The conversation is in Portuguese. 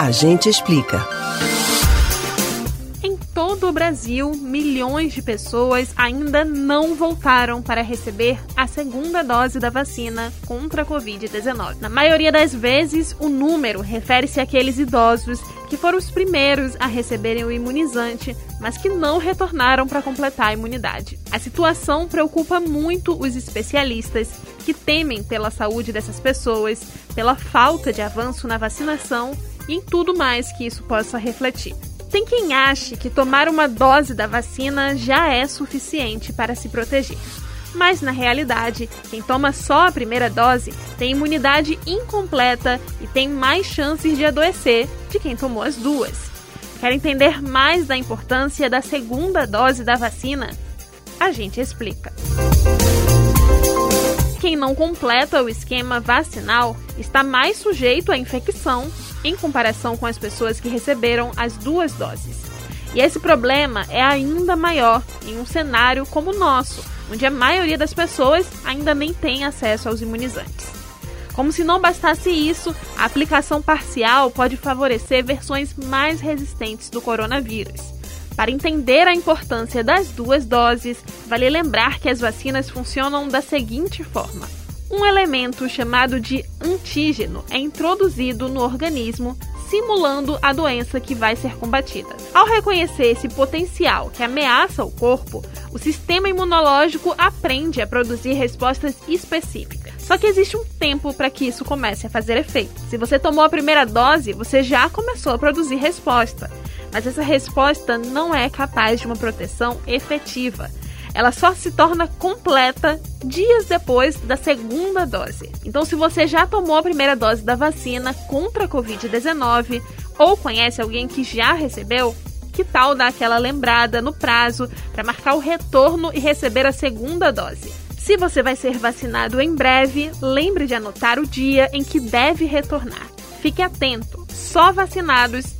A gente explica. Em todo o Brasil, milhões de pessoas ainda não voltaram para receber a segunda dose da vacina contra a Covid-19. Na maioria das vezes, o número refere-se àqueles idosos que foram os primeiros a receberem o imunizante, mas que não retornaram para completar a imunidade. A situação preocupa muito os especialistas que temem pela saúde dessas pessoas, pela falta de avanço na vacinação e em tudo mais que isso possa refletir. Tem quem ache que tomar uma dose da vacina já é suficiente para se proteger. Mas na realidade, quem toma só a primeira dose tem imunidade incompleta e tem mais chances de adoecer de quem tomou as duas. Quer entender mais da importância da segunda dose da vacina? A gente explica. Quem não completa o esquema vacinal está mais sujeito à infecção em comparação com as pessoas que receberam as duas doses. E esse problema é ainda maior em um cenário como o nosso, onde a maioria das pessoas ainda nem tem acesso aos imunizantes. Como se não bastasse isso, a aplicação parcial pode favorecer versões mais resistentes do coronavírus. Para entender a importância das duas doses, vale lembrar que as vacinas funcionam da seguinte forma: um elemento chamado de antígeno é introduzido no organismo simulando a doença que vai ser combatida. Ao reconhecer esse potencial que ameaça o corpo, o sistema imunológico aprende a produzir respostas específicas. Só que existe um tempo para que isso comece a fazer efeito. Se você tomou a primeira dose, você já começou a produzir resposta, mas essa resposta não é capaz de uma proteção efetiva ela só se torna completa dias depois da segunda dose. Então, se você já tomou a primeira dose da vacina contra a Covid-19 ou conhece alguém que já recebeu, que tal dar aquela lembrada no prazo para marcar o retorno e receber a segunda dose? Se você vai ser vacinado em breve, lembre de anotar o dia em que deve retornar. Fique atento, só vacinados